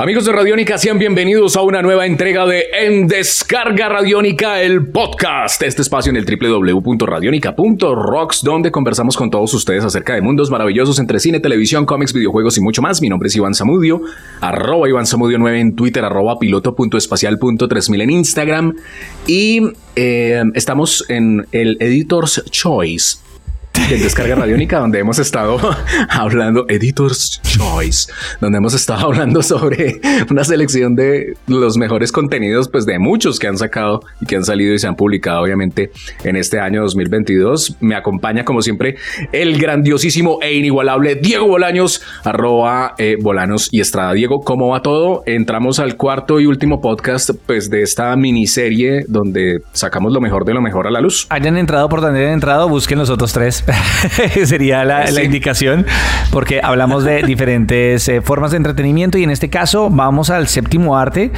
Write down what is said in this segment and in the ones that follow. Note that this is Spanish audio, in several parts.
Amigos de Radiónica, sean bienvenidos a una nueva entrega de En Descarga Radiónica, el podcast. Este espacio en el www.radionica.rocks, donde conversamos con todos ustedes acerca de mundos maravillosos entre cine, televisión, cómics, videojuegos y mucho más. Mi nombre es Iván Samudio, arroba Iván Samudio 9 en Twitter, arroba piloto.espacial.3000 en Instagram. Y eh, estamos en el Editor's Choice en Descarga Radiónica, donde hemos estado hablando, Editor's Choice, donde hemos estado hablando sobre una selección de los mejores contenidos, pues de muchos que han sacado y que han salido y se han publicado, obviamente, en este año 2022. Me acompaña, como siempre, el grandiosísimo e inigualable Diego Bolaños, arroba eh, Bolanos y Estrada. Diego, ¿cómo va todo? Entramos al cuarto y último podcast, pues, de esta miniserie donde sacamos lo mejor de lo mejor a la luz. Hayan entrado por donde hayan entrado, busquen los otros tres. sería la, indicación, porque hablamos de diferentes eh, formas de entretenimiento y en este caso vamos al séptimo arte.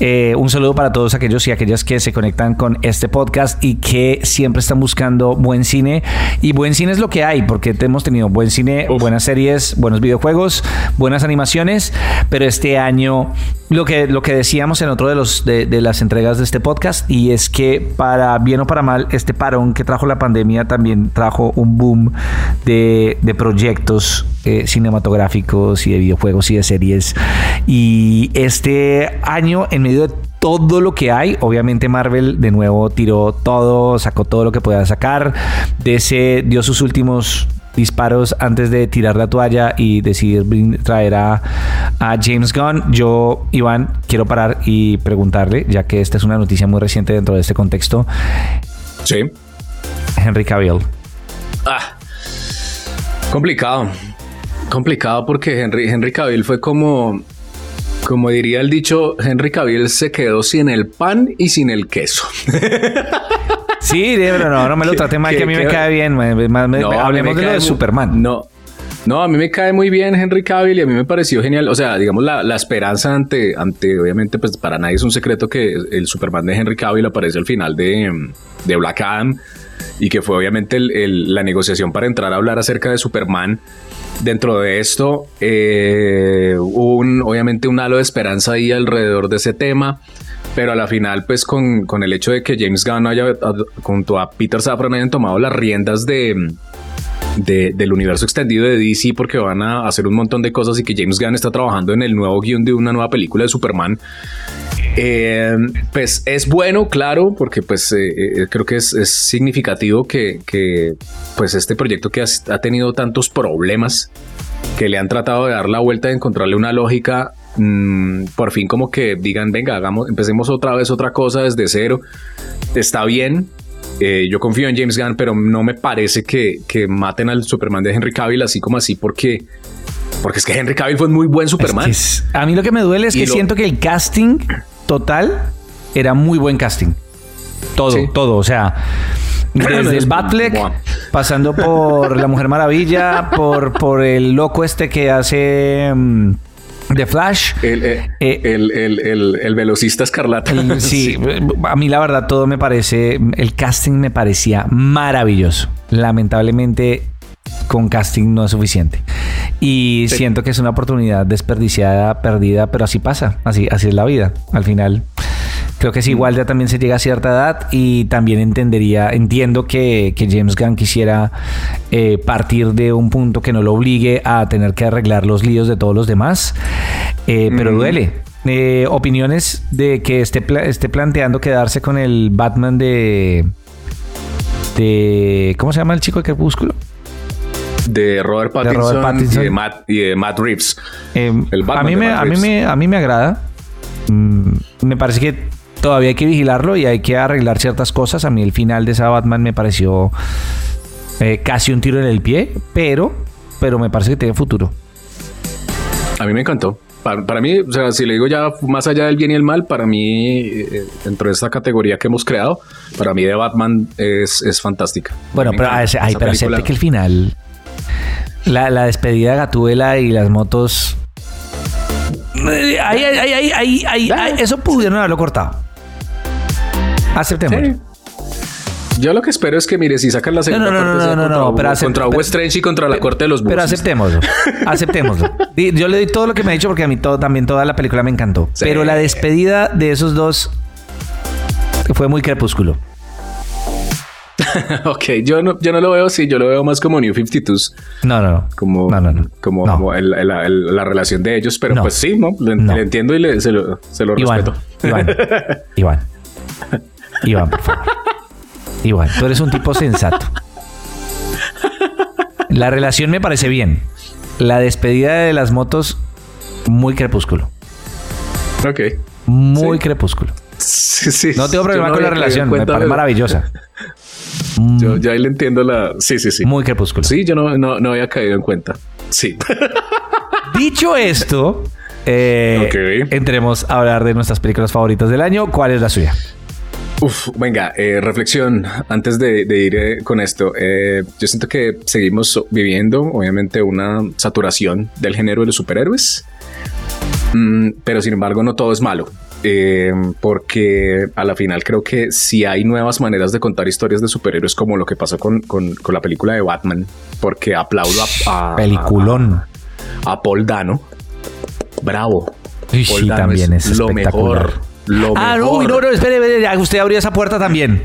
Eh, un saludo para todos aquellos y aquellas que se conectan con este podcast y que siempre están buscando buen cine. Y buen cine es lo que hay, porque hemos tenido buen cine, buenas series, buenos videojuegos, buenas animaciones, pero este año lo que, lo que decíamos en otro de, los, de, de las entregas de este podcast y es que para bien o para mal, este parón que trajo la pandemia también trajo un boom de, proyectos eh, cinematográficos y de videojuegos y de series. Y este año, en medio de todo lo que hay. Obviamente Marvel de nuevo tiró todo, sacó todo lo que podía sacar. DC dio sus últimos disparos antes de tirar la toalla y decidir traer a, a, James Gunn. Yo, Iván, quiero parar y preguntarle, ya que esta es una noticia muy reciente dentro de este contexto. Sí. Henry Cavill. Ah, complicado. Complicado porque Henry, Henry Cavill fue como, como diría el dicho, Henry Cavill se quedó sin el pan y sin el queso. Sí, pero no, no me lo trate mal, que a mí me cae bien. hablemos de lo de Superman. No, no, a mí me cae muy bien Henry Cavill y a mí me pareció genial. O sea, digamos, la, la, esperanza ante, ante, obviamente, pues para nadie es un secreto que el Superman de Henry Cavill aparece al final de, de Black Adam y que fue obviamente la negociación para entrar a hablar acerca de Superman. Dentro de esto, eh, un, obviamente un halo de esperanza ahí alrededor de ese tema, pero a la final, pues con, con el hecho de que James Gunn haya, junto a Peter Safran hayan tomado las riendas de, del universo extendido de DC porque van a hacer un montón de cosas y que James Gunn está trabajando en el nuevo guion de una nueva película de Superman. Eh, pues es bueno, claro, porque pues eh, eh, creo que es, significativo que, pues este proyecto que ha, tenido tantos problemas, que le han tratado de dar la vuelta de encontrarle una lógica, mm, por fin como que digan, venga, hagamos, empecemos otra vez otra cosa desde cero, está bien. Yo confío en James Gunn, pero no me parece que, maten al Superman de Henry Cavill así como así porque porque es que Henry Cavill fue muy buen Superman. a mí lo que me duele es que siento que el casting total, era muy buen casting. Todo, todo. O sea, desde el Batfleck, pasando por La Mujer Maravilla, por, por el loco este que hace. Mm, The Flash. Eh, eh, el, el, el, velocista escarlata. sí, a mí la verdad todo me parece, el casting me parecía maravilloso. Lamentablemente con casting no es suficiente. Y siento que es una oportunidad desperdiciada, perdida, pero así pasa, así, así es la vida. Al final, creo que es igual, ya también se llega a cierta edad y también entendería, entiendo que, James Gunn quisiera eh, partir de un punto que no lo obligue a tener que arreglar los líos de todos los demás, eh, pero duele. Eh, opiniones de que esté, esté planteando quedarse con el Batman de, de... ¿Cómo se llama el chico de Crepúsculo? de Robert Pattinson, Y, de Matt, Reeves. Eh, a, mí me, a, mí me, a mí me agrada. Mm, me parece que todavía hay que vigilarlo y hay que arreglar ciertas cosas. A mí el final de esa Batman me pareció eh, casi un tiro en el pie, pero, pero me parece que tiene futuro. A mí me encantó. Para, mí, o sea, si le digo ya más allá del bien y el mal, para mí, eh, dentro de esta categoría que hemos creado, para mí de Batman es, es fantástica. Bueno, pero, pero acepte que el final la, despedida de Gatuela y las motos. ahí, ahí, ahí, ahí, ahí, eso pudieron haberlo cortado. Aceptemos. Sí. Yo lo que espero es que, mire, si sacan la segunda no, no, parte no, sea no, contra, no, acep- contra y contra la corte de los Pero aceptémoslo. Aceptémoslo. Yo le doy todo lo que me ha dicho porque a mí todo, también toda la película me encantó. Sí. Pero la despedida de esos dos fue muy crepúsculo. ok, yo no, yo no lo veo así, yo lo veo más como New 52s, No, no, no. como, No, no, no. como, No. como el- el- el- la relación de ellos, pero No. pues sí, ¿no? Le, No. le entiendo y le- se lo, se lo Iván, respeto. Iván, Iván, Iván, por favor. Iván, tú eres un tipo sensato. La relación me parece bien. La despedida de las motos, muy crepúsculo. ok. Muy Sí. crepúsculo. Sí, sí, No tengo problema no con la relación, me parece de- maravillosa. Yo ya ahí le entiendo la... Sí, sí, sí. Muy crepúsculo. Sí, yo no, no, no había caído en cuenta. Sí. Dicho esto, eh, entremos a hablar de nuestras películas favoritas del año. ¿Cuál es la suya? Uf, venga, eh, reflexión antes de, de ir eh, con esto. Eh, yo siento que seguimos viviendo, obviamente, una saturación del género de los superhéroes, Mm, pero sin embargo no todo es malo. Eh, porque a la final creo que si hay nuevas maneras de contar historias de superhéroes como lo que pasó con, con- con la película de Batman, porque aplaudo a, a- Peliculón. a, a Paul Dano. Bravo. Paul sí, Dano también es lo espectacular. mejor. Lo Ah, no, mejor. uy, no, no, espere, espere, usted abrió esa puerta también.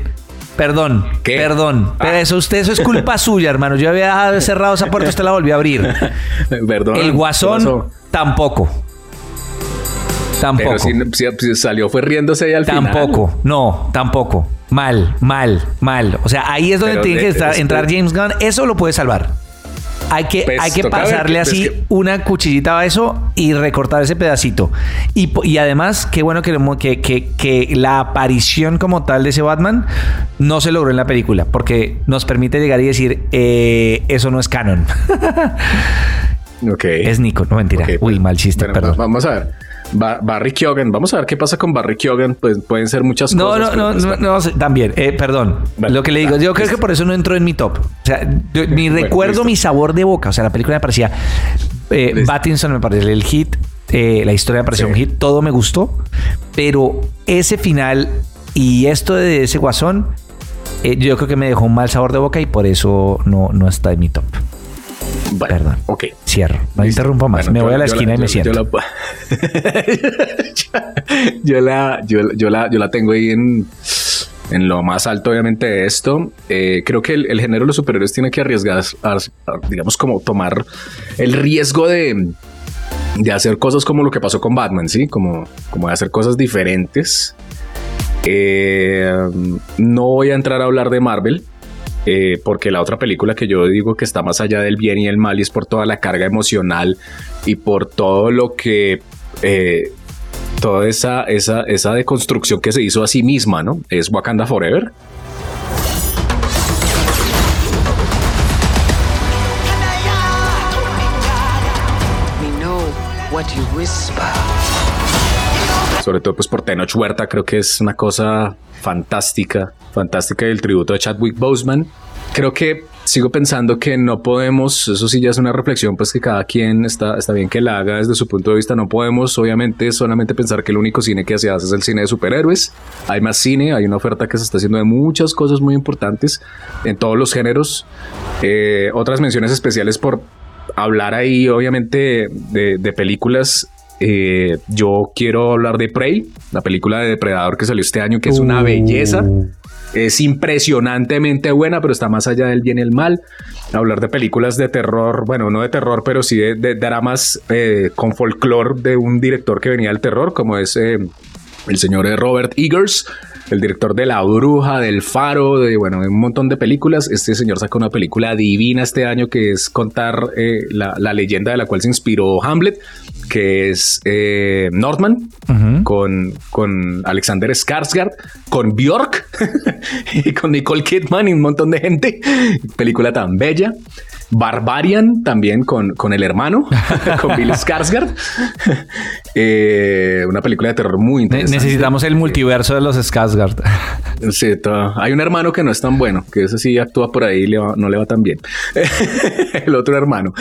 Perdón, ¿Qué? perdón. Pero Ah. eso, usted, eso es culpa suya, hermano. Yo había cerrado esa puerta, usted la volvió a abrir. Perdón. El ¿qué guasón, tampoco. Tampoco. Pero si, salió fue riéndose ahí al final. Tampoco, no, tampoco. Mal, mal, mal. O sea, ahí es donde Pero tiene de- que estar- entrar James Gunn. Eso lo puede salvar. Hay que, Pues, hay que ver pasarle así pues, que- una cuchillita a eso y recortar ese pedacito. Y, y además, qué bueno que, que, que, que la aparición como tal de ese Batman no se logró en la película, porque nos permite llegar y decir, eh, eso no es canon. Ok. es Nico, no mentira. Ok, Uy, mal chiste, bueno, perdón. va- Vamos a ver. Ba- Barry Keoghan. Vamos a ver qué pasa con Barry Keoghan. Pues pueden ser muchas No, cosas. no, no, pues, no, no, también, eh, perdón. Vale, lo que le digo, vale, yo creo que por eso no entró en mi top. O sea, yo- mi Bueno, recuerdo, listo. mi sabor de boca. O sea, la película me parecía. eh, Listo. Pattinson me pareció el hit. eh, la historia me pareció Sí. un hit. Todo me gustó. Pero ese final y esto de ese guasón, eh, yo creo que me dejó un mal sabor de boca y por eso no, no está en mi top. Bueno, Perdón. Ok. Cierro. No Listo. interrumpo más. Bueno, me yo- voy a la esquina y me yo- siento. Yo la, yo, la, yo, yo la, yo la tengo ahí en, en lo más alto, obviamente, de esto. Eh, creo que el, el género de los superhéroes tiene que arriesgar, a- a, digamos, como tomar el riesgo de, de hacer cosas como lo que pasó con Batman, ¿sí? Como, como de hacer cosas diferentes. Eh, no voy a entrar a hablar de Marvel. Eh, porque la otra película que yo digo que está más allá del bien y el mal y es por toda la carga emocional y por todo lo que eh, toda esa, esa, esa deconstrucción que se hizo a sí misma, ¿no? Es Wakanda Forever. We know what you whisper. Sobre todo pues por Tenoch Huerta, creo que es una cosa fantástica, fantástica el tributo de Chadwick Boseman. Creo que sigo pensando que no podemos, eso sí ya es una reflexión pues que cada quien está, está bien que la haga desde su punto de vista, no podemos obviamente solamente pensar que el único cine que se hace es el cine de superhéroes, hay más cine, hay una oferta que se está haciendo de muchas cosas muy importantes en todos los géneros, Eh, otras menciones especiales por hablar ahí obviamente de películas eh, yo quiero hablar de Prey, la película de Depredador que salió este año, que es una Uh. belleza. Es impresionantemente buena, pero está más allá del bien y el mal. Hablar de películas de terror, bueno, no de terror, pero sí de, de dramas eh, con folclore de un director que venía del terror, como es eh, el señor Robert Eggers, el director de La Bruja, del Faro, de bueno, de un montón de películas. Este señor sacó una película divina este año que es contar eh, la, la leyenda de la cual se inspiró Hamlet, que es eh, Northman, Ujú. con, con Alexander Skarsgård, con Bjork y con Nicole Kidman y un montón de gente. Película tan bella. Barbarian también con, con el hermano, con Bill Skarsgård. Eh, una película de terror muy interesante. Necesitamos el multiverso de los Skarsgård. Sí, hay un hermano que no es tan bueno, que ese sí actúa por ahí y no le va tan bien. el otro hermano.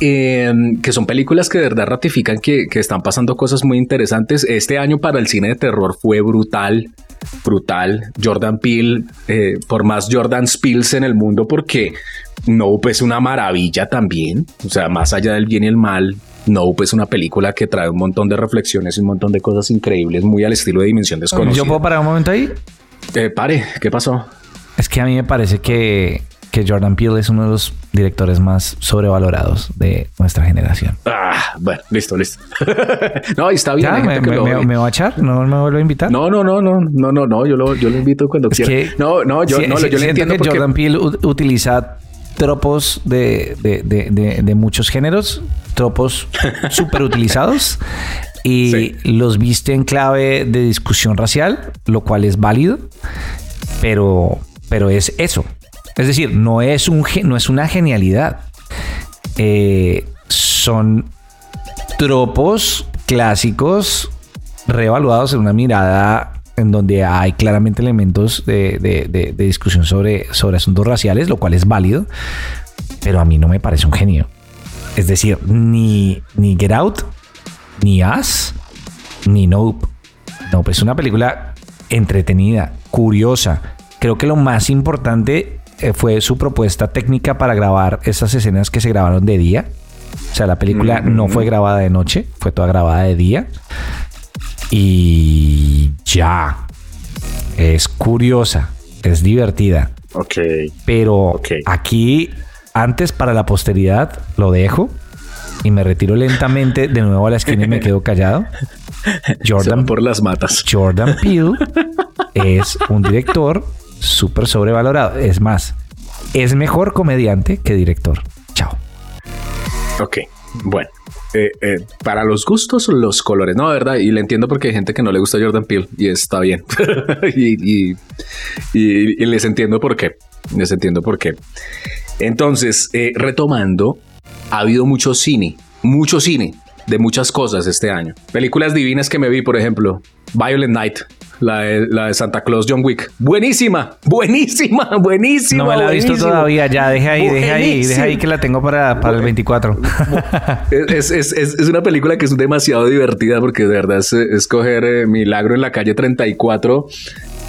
Eh, que son películas que de verdad ratifican que, que están pasando cosas muy interesantes. Este año para el cine de terror fue brutal brutal. Jordan Peele, eh, por más Jordan Spills en el mundo, porque Nope es una maravilla también. O sea, más allá del bien y el mal, Nope es una película que trae un montón de reflexiones y un montón de cosas increíbles, muy al estilo de Dimensión Desconocida. ¿Yo puedo parar un momento ahí? Eh, pare, ¿qué pasó? Es que a mí me parece que que Jordan Peele es uno de los directores más sobrevalorados de nuestra generación. Ah, bueno, listo, listo. no, está bien. me, me, va a echar? ¿No me vuelve a invitar? No, no, no, no, no, no, no, yo lo, yo lo invito cuando quiera. no, no, yo, no, yo le entiendo que Jordan Peele utiliza tropos de, de, de, de, muchos géneros, tropos súper utilizados y los viste en clave de discusión racial, lo cual es válido, pero, pero es eso. Es decir, no es, un, no es una genialidad. Eh, son tropos clásicos reevaluados en una mirada en donde hay claramente elementos de, discusión sobre, sobre asuntos raciales, lo cual es válido, pero a mí no me parece un genio. Es decir, ni, ni Get Out, ni Us, ni Nope. Nope es una película entretenida, curiosa. Creo que lo más importante fue su propuesta técnica para grabar esas escenas que se grabaron de día. O sea, la película no fue grabada de noche, fue toda grabada de día. Y ya. Es curiosa, es divertida. Ok. Pero aquí, antes para la posteridad, lo dejo y me retiro lentamente de nuevo a la esquina y me quedo callado. Jordan por las matas. Jordan Peele es un director súper sobrevalorado. Es más, es mejor comediante que director. Chao. Ok, bueno. Eh, eh, para los gustos, los colores. No, verdad, y le entiendo porque hay gente que no le gusta Jordan Peele y está bien. y, les entiendo por qué. Les entiendo por qué. Entonces, eh, retomando, ha habido mucho cine, mucho cine de muchas cosas este año. Películas divinas que me vi, por ejemplo, Violent Night, la de, Santa Claus John Wick. Buenísima, buenísima, buenísima. No me la he visto todavía, ya, deja ahí, deja ahí, deja ahí que la tengo para, para el 24. es, es, es, es, una película que es demasiado divertida porque de verdad es, es coger eh, Milagro en la calle 34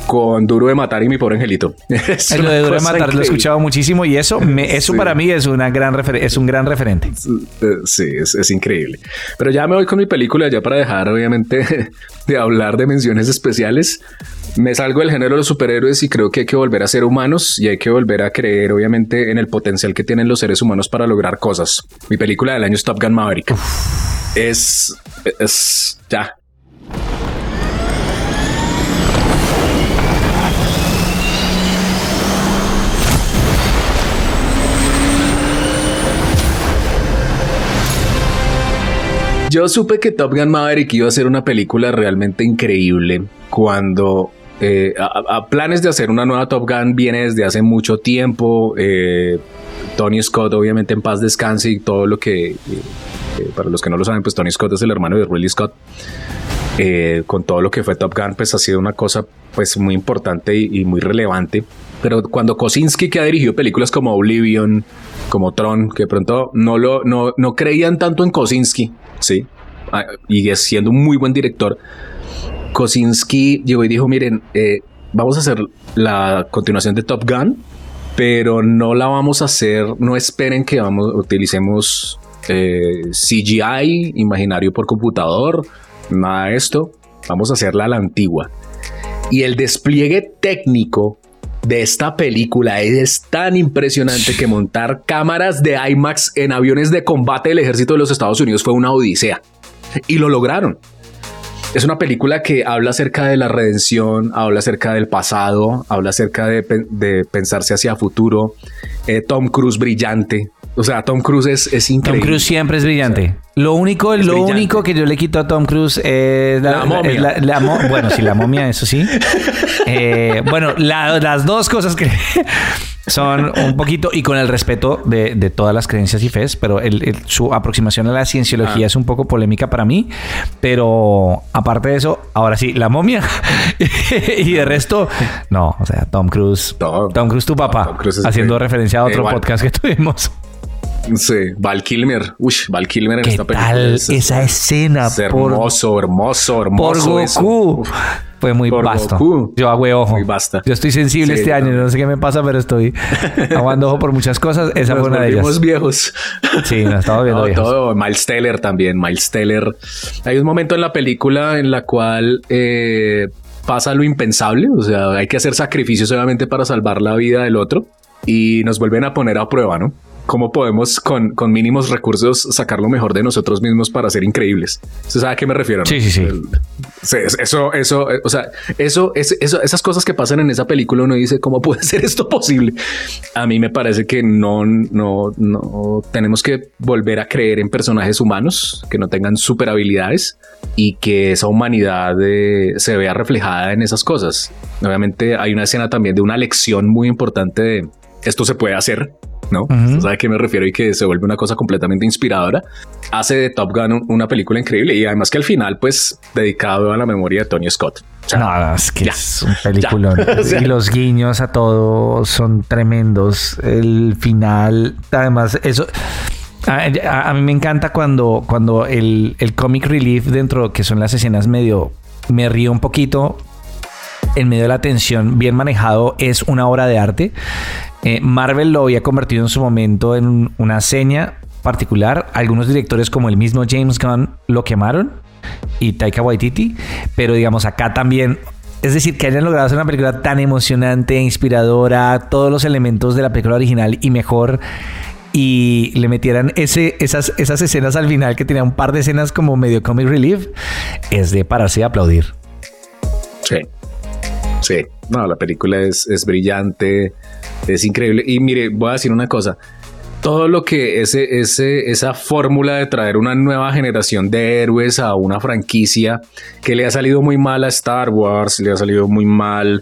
con Duro de Matar y mi pobre angelito. Es lo de Duro de Matar lo he escuchado muchísimo y eso, eso para mí es, una gran es un gran referente. Sí, eh, es, es, increíble. Pero ya me voy con mi película, ya para dejar obviamente de hablar de menciones especiales. Me salgo del género de los superhéroes y creo que hay que volver a ser humanos y hay que volver a creer obviamente en el potencial que tienen los seres humanos para lograr cosas. Mi película del año es Top Gun Maverick. Es, es ya, Yo supe que Top Gun Maverick iba a ser una película realmente increíble cuando eh, a, planes de hacer una nueva Top Gun viene desde hace mucho tiempo. Eh, Tony Scott, obviamente, en paz descanse y todo lo que, eh, para los que no lo saben, pues Tony Scott es el hermano de Ridley Scott. con todo lo que fue Top Gun, pues ha sido una cosa pues muy importante y muy relevante. Pero cuando Kosinski, que ha dirigido películas como Oblivion, como Tron, que pronto no, lo, no, no creían tanto en Kosinski, ¿sí? Ah, y siendo un muy buen director. Kosinski llegó y dijo, miren, eh, vamos a hacer la continuación de Top Gun, pero no la vamos a hacer, no esperen que vamos, utilicemos eh, CGI, imaginario por computador, nada de esto, vamos a hacerla a la antigua. Y el despliegue técnico de esta película es tan impresionante que montar cámaras de IMAX en aviones de combate del ejército de los Estados Unidos fue una odisea. Y lo lograron. Es una película que habla acerca de la redención, habla acerca del pasado, habla acerca de, pensarse hacia futuro. Eh, Tom Cruise brillante. O sea, Tom Cruise es, es increíble. Tom Cruise siempre es brillante. lo único, lo brillante. único que yo le quito a Tom Cruise es La momia. es la- la mo- bueno, sí, la momia, eso sí. Eh, bueno, la- las dos cosas que son un poquito, y con el respeto de, de todas las creencias y fes, pero el- el- su aproximación a la cienciología Ah. es un poco polémica para mí. Pero aparte de eso, ahora sí, la momia. y de resto, no, o sea, Tom Cruise. Tom Cruise, tu papá, Tom Cruise haciendo referencia a otro Igual. podcast que tuvimos. Sí, Val Kilmer. Uy, Val Kilmer en ¿Qué esta película. tal es- esa escena es por, hermoso, hermoso, por hermoso. eso. Goku? Fue muy Por vasto. Goku. Yo hago ojo. Muy basta. Yo estoy sensible Sí, este año. No sé qué me pasa, pero estoy aguando ojo por muchas cosas. Esa nos fue una de ellas. viejos. Sí, nos estamos viendo No, viejos. todo. Miles Teller también. Miles Teller. Hay un momento en la película en la cual eh, pasa lo impensable. O sea, hay que hacer sacrificios obviamente para salvar la vida del otro y nos vuelven a poner a prueba, ¿no? ¿Cómo podemos con, con mínimos recursos sacar lo mejor de nosotros mismos para ser increíbles? ¿Usted sabe a qué me refiero? no? Sí, sí, sí. Sí, es- eso, eso, eh, o sea, eso, es, eso, esas cosas que pasan en esa película, uno dice, ¿cómo puede ser esto posible? A mí me parece que no, no, no tenemos que volver a creer en personajes humanos que no tengan super habilidades y que esa humanidad eh, se vea reflejada en esas cosas. Obviamente hay una escena también de una lección muy importante de esto se puede hacer, ¿no? Ujú. ¿Usted ¿Sabe a qué me refiero? Y que se vuelve una cosa completamente inspiradora. Hace de Top Gun un- una película increíble y además que al final, pues, dedicado a la memoria de Tony Scott. O sea, No, no, es que ya, es un peliculón. ya. O sea- y los guiños a todo son tremendos. El final, además, eso. A, a- a mí me encanta cuando, cuando el, el comic relief dentro, que son las escenas medio, me río un poquito. En medio de la tensión, bien manejado, es una obra de arte. Eh, Marvel lo había convertido en su momento en un- una seña particular. Algunos directores, como el mismo James Gunn, lo quemaron y Taika Waititi, pero digamos acá también. Es decir, que hayan logrado hacer una película tan emocionante, inspiradora, todos los elementos de la película original y mejor. Y le metieran esas, escenas al final que tenía un par de escenas como medio comic relief, es de pararse y aplaudir. Sí. Sí. No, la película es brillante, es increíble. Y mire, voy a decir una cosa. Todo lo que ese, ese, esa fórmula de traer una nueva generación de héroes a una franquicia que le ha salido muy mal a Star Wars, le ha salido muy mal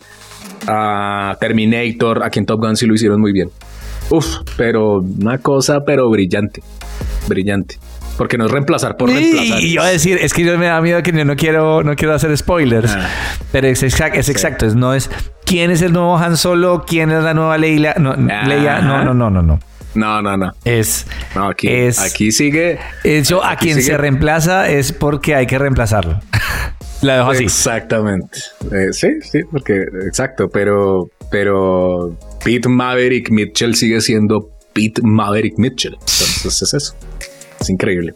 a Terminator, aquí en Top Gun sí lo hicieron muy bien. Uf, pero una cosa, pero brillante, brillante. Porque no es reemplazar por reemplazar. Y yo a decir, es que yo me da miedo que yo no quiero, no quiero hacer spoilers. Ah. Pero es, exact- es exacto, es, no es quién es el nuevo Han Solo, quién es la nueva Leila. No, Leia, no, no, no, no, no. No, no, no. Es, No, aquí, es, aquí sigue. eso a quien sigue- se reemplaza es porque hay que reemplazarlo. la dejo así. Exactamente. Eh, sí, sí, porque exacto, pero, pero Pete Maverick Mitchell sigue siendo Pete Maverick Mitchell. Entonces es eso. Es increíble.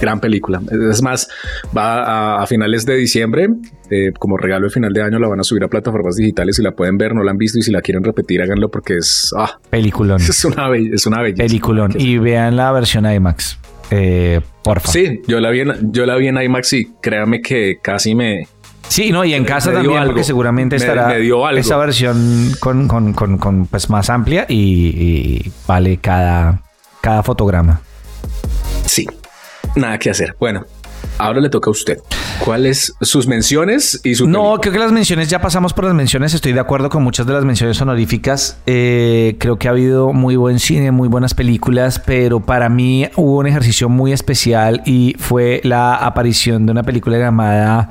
Gran película. Es más, va a, a finales de diciembre, eh, como regalo de final de año, la van a subir a plataformas digitales. Si la pueden ver, no la han visto y si la quieren repetir, háganlo porque es, ah, Peliculón. es una, es una belleza. Peliculón. Y vean la versión IMAX. Eh, porfa. Sí, yo la vi en, yo la vi en IMAX y créame que casi me, Sí, no, y en casa también, algo. porque seguramente Me- estará me esa versión con, con- con- con, pues más amplia y, y vale cada, cada fotograma. Sí, nada que hacer. Bueno, ahora le toca a usted. ¿Cuáles sus menciones y su No, película? creo que las menciones, ya pasamos por las menciones, estoy de acuerdo con muchas de las menciones honoríficas. Eh, creo que ha habido muy buen cine, muy buenas películas, pero para mí hubo un ejercicio muy especial y fue la aparición de una película llamada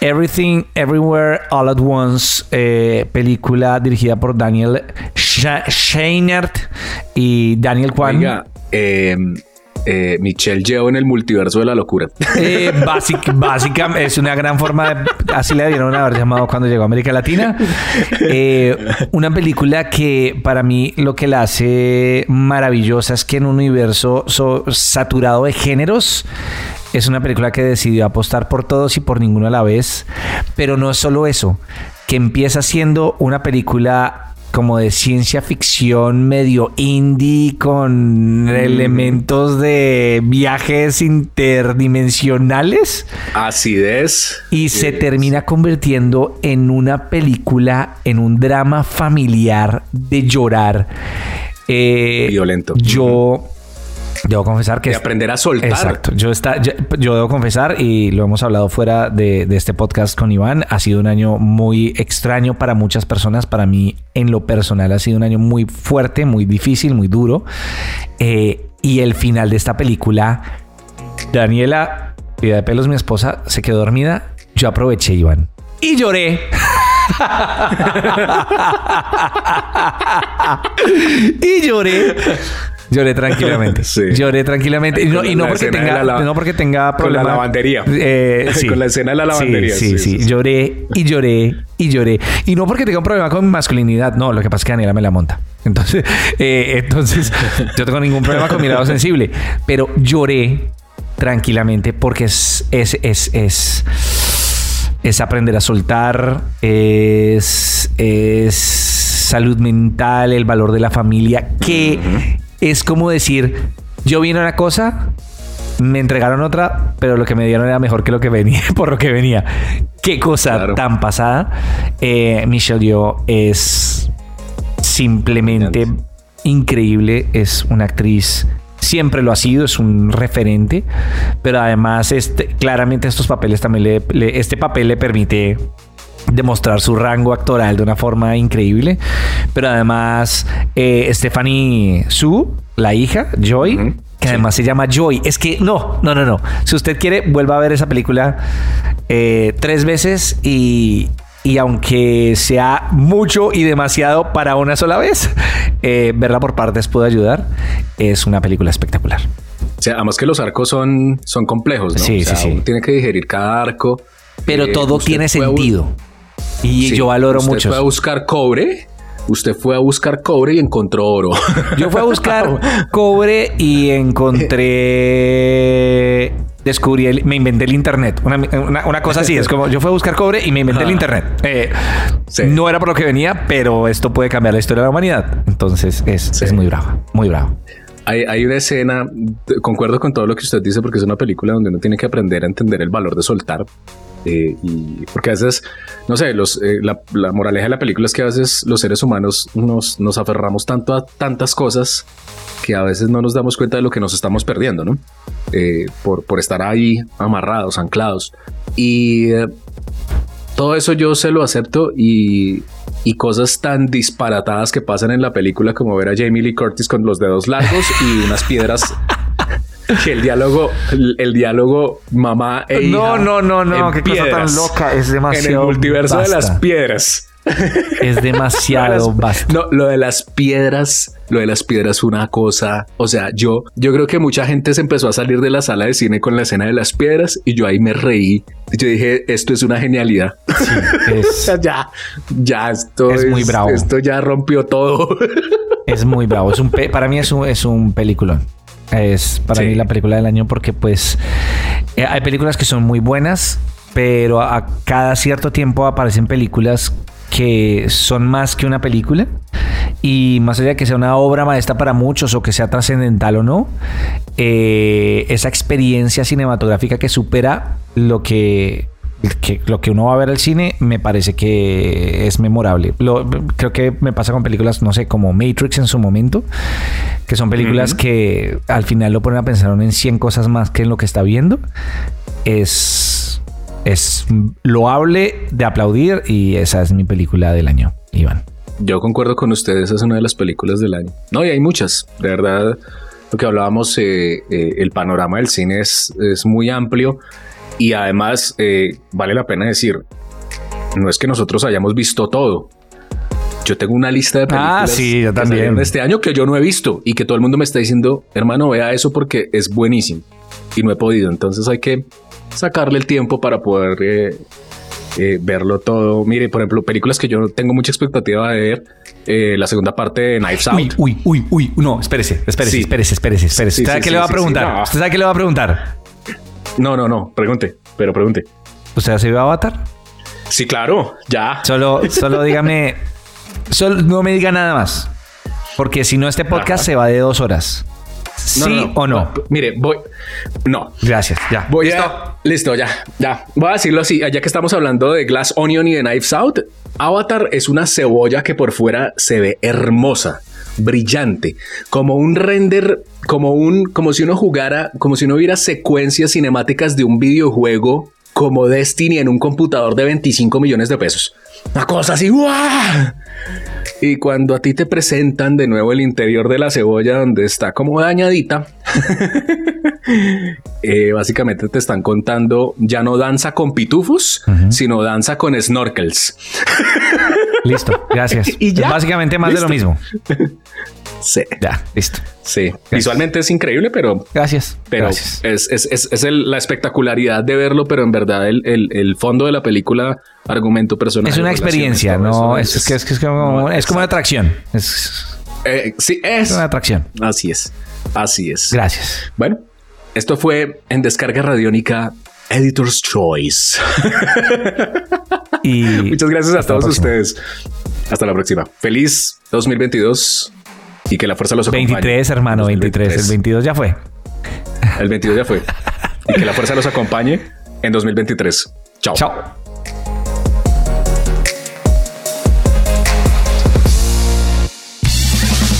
Everything, Everywhere, All at Once, eh, película dirigida por Daniel Scheinert y Daniel Kwan. Oiga, eh, eh, Michelle Yeoh en el multiverso de la locura. Eh, básica es una gran forma de, así le dieron haber llamado cuando llegó a América Latina Eh, una película que para mí lo que la hace maravillosa es que en un universo so- saturado de géneros es una película que decidió apostar por todos y por ninguno a la vez pero no es solo eso que empieza siendo una película como de ciencia ficción medio indie con elementos de viajes interdimensionales Acidez. y se termina convirtiendo en una película, en un drama familiar de llorar. Eh, Violento. Yo debo confesar que... De aprender a soltar. Exacto. Yo, está, yo, yo debo confesar, y lo hemos hablado fuera de, de este podcast con Iván, ha sido un año muy extraño para muchas personas. Para mí, en lo personal, ha sido un año muy fuerte, muy difícil, muy duro. Eh, y el final de esta película, Daniela, vida de pelos, mi esposa, se quedó dormida. Yo aproveché, Iván. Y lloré. y lloré. Lloré tranquilamente. Sí. Lloré tranquilamente. Y no, y porque, tenga, la no porque tenga con la lavandería. Eh, sí. Con la escena de la lavandería. Sí, sí, Sí, sí. sí, sí. Lloré y lloré y lloré. Y no porque tenga un problema con mi masculinidad. No, lo que pasa es que Daniela me la monta. Entonces, eh, entonces yo tengo ningún problema con mi lado sensible. Pero lloré tranquilamente porque es, es, es, es, es aprender a soltar, es, es salud mental, el valor de la familia, que es como decir, yo vine a una cosa, me entregaron otra, pero lo que me dieron era mejor que lo que venía, por lo que venía. Qué cosa Claro. tan pasada. Eh, Michelle Yeoh es simplemente increíble. Es una actriz, siempre lo ha sido, es un referente, pero además este, claramente estos papeles también le, le- este papel le permite demostrar su rango actoral de una forma increíble, pero además eh, Stephanie Su, la hija, Joy, que además se llama Joy. Es que no, no, no, no. Si usted quiere, vuelva a ver esa película eh, tres veces y, y aunque sea mucho y demasiado para una sola vez, eh, verla por partes puede ayudar. Es una película espectacular. O sea, además que los arcos son, son complejos, ¿no? Sí, O sea, sí, sí. uno tiene que digerir cada arco. Pero Eh, todo tiene sentido. Y Sí, yo valoro usted mucho. fue a buscar cobre. Usted fue a buscar cobre y encontró oro. Yo fui a buscar cobre y encontré. Descubrí, el- me inventé el internet. Una, una- una cosa así, es como yo fui a buscar cobre y me inventé el internet. Eh, Sí. No era por lo que venía, pero esto puede cambiar la historia de la humanidad. Entonces es, Sí. es muy bravo, muy bravo. Hay, hay una escena, concuerdo con todo lo que usted dice, porque es una película donde uno tiene que aprender a entender el valor de soltar. Eh, y porque a veces, no sé, eh, la, moraleja de la película es que a veces los seres humanos nos, nos aferramos tanto a tantas cosas que a veces no nos damos cuenta de lo que nos estamos perdiendo, ¿no? Eh, por, por estar ahí amarrados, anclados. Y todo eso yo se lo acepto y, y cosas tan disparatadas que pasan en la película como ver a Jamie Lee Curtis con los dedos largos y unas piedras. que el diálogo, el, diálogo mamá e No, hija no, no, no, qué cosa tan piedras. loca, es En el demasiado multiverso de las piedras. Es demasiado basta. No, lo de las piedras, lo de las piedras fue una cosa. O sea, yo, yo creo que mucha gente se empezó a salir de la sala de cine con la escena de las piedras y yo ahí me reí. Yo dije, esto es una genialidad. O Es, ya, ya esto Es muy bravo. Esto ya rompió todo. es muy bravo. Es un para mí es un, es un peliculón. Es para Sí. mí la película del año porque pues eh, hay películas que son muy buenas, pero a, a cada cierto tiempo aparecen películas que son más que una película y más allá de que sea una obra maestra para muchos o que sea trascendental o no, eh, esa experiencia cinematográfica que supera lo que, que- lo que uno va a ver al cine me parece que es memorable. Lo- creo que me pasa con películas, no sé, como Matrix en su momento, que son películas Ujú. que al final lo ponen a pensar en 100 cosas más que en lo que está viendo. Es, es loable de aplaudir y esa es mi película del año, Iván. Yo concuerdo con ustedes, esa es una de las películas del año. No, y hay muchas, de verdad. Lo que hablábamos, eh, eh, el panorama del cine es, es muy amplio y además eh, vale la pena decir, no es que nosotros hayamos visto todo. Yo tengo una lista de películas Ah, sí, yo también. salieron este año que yo no he visto y que todo el mundo me está diciendo, hermano, vea eso porque es buenísimo y no he podido. Entonces hay que sacarle el tiempo para poder eh, eh, verlo todo. Mire, por ejemplo, películas que yo no tengo mucha expectativa de ver. eh, la segunda parte de Knives Out. Uy, uy, uy, uy. No, espérese, espérese, Sí. espérese, espérese, espérese. Sí, ¿Usted sabe sí, qué sí, le va a sí, sí, preguntar? ¿Usted sabe qué le va a preguntar? No, no, no. Pregunte, pero pregunte. ¿Usted se vio Avatar? Sí, claro, ya. Solo, solo dígame. Solo no me diga nada más. Porque si no, este podcast Ajá. se va de dos horas. ¿Sí o no? Mire, voy. No. Gracias, ya. Voy ¿Listo? a. Listo, ya, ya. Voy a decirlo así. Ya que estamos hablando de Glass Onion y de Knives Out, Avatar es una cebolla que por fuera se ve hermosa. Brillante, como un render, como un, como si uno jugara, como si uno viera secuencias cinemáticas de un videojuego como Destiny en un computador de 25 millones de pesos. Una cosa así, ¡guau! Y cuando a ti te presentan de nuevo el interior de la cebolla donde está como dañadita, eh, básicamente te están contando ya no danza con pitufos, sino danza con snorkels. Listo, gracias. y ya, básicamente más de lo mismo. Sí. Ya, listo. Sí. Visualmente es increíble, pero. Gracias. Pero gracias. es, es, es, la espectacularidad de verlo, pero en verdad el, el, el, fondo de la película, argumento personal. Es una experiencia, no es, es, es, como, es como una atracción. Es, eh, sí, es. una atracción. Así es. Así es. Gracias. Bueno, esto fue en Descarga Radiónica Editor's Choice. y muchas gracias a todos ustedes. Hasta la próxima. Feliz 2022 y que la fuerza los acompañe. 23, hermano, 23. El 22 ya fue. El 22 ya fue. y que la fuerza los acompañe en 2023. Chao. Chao.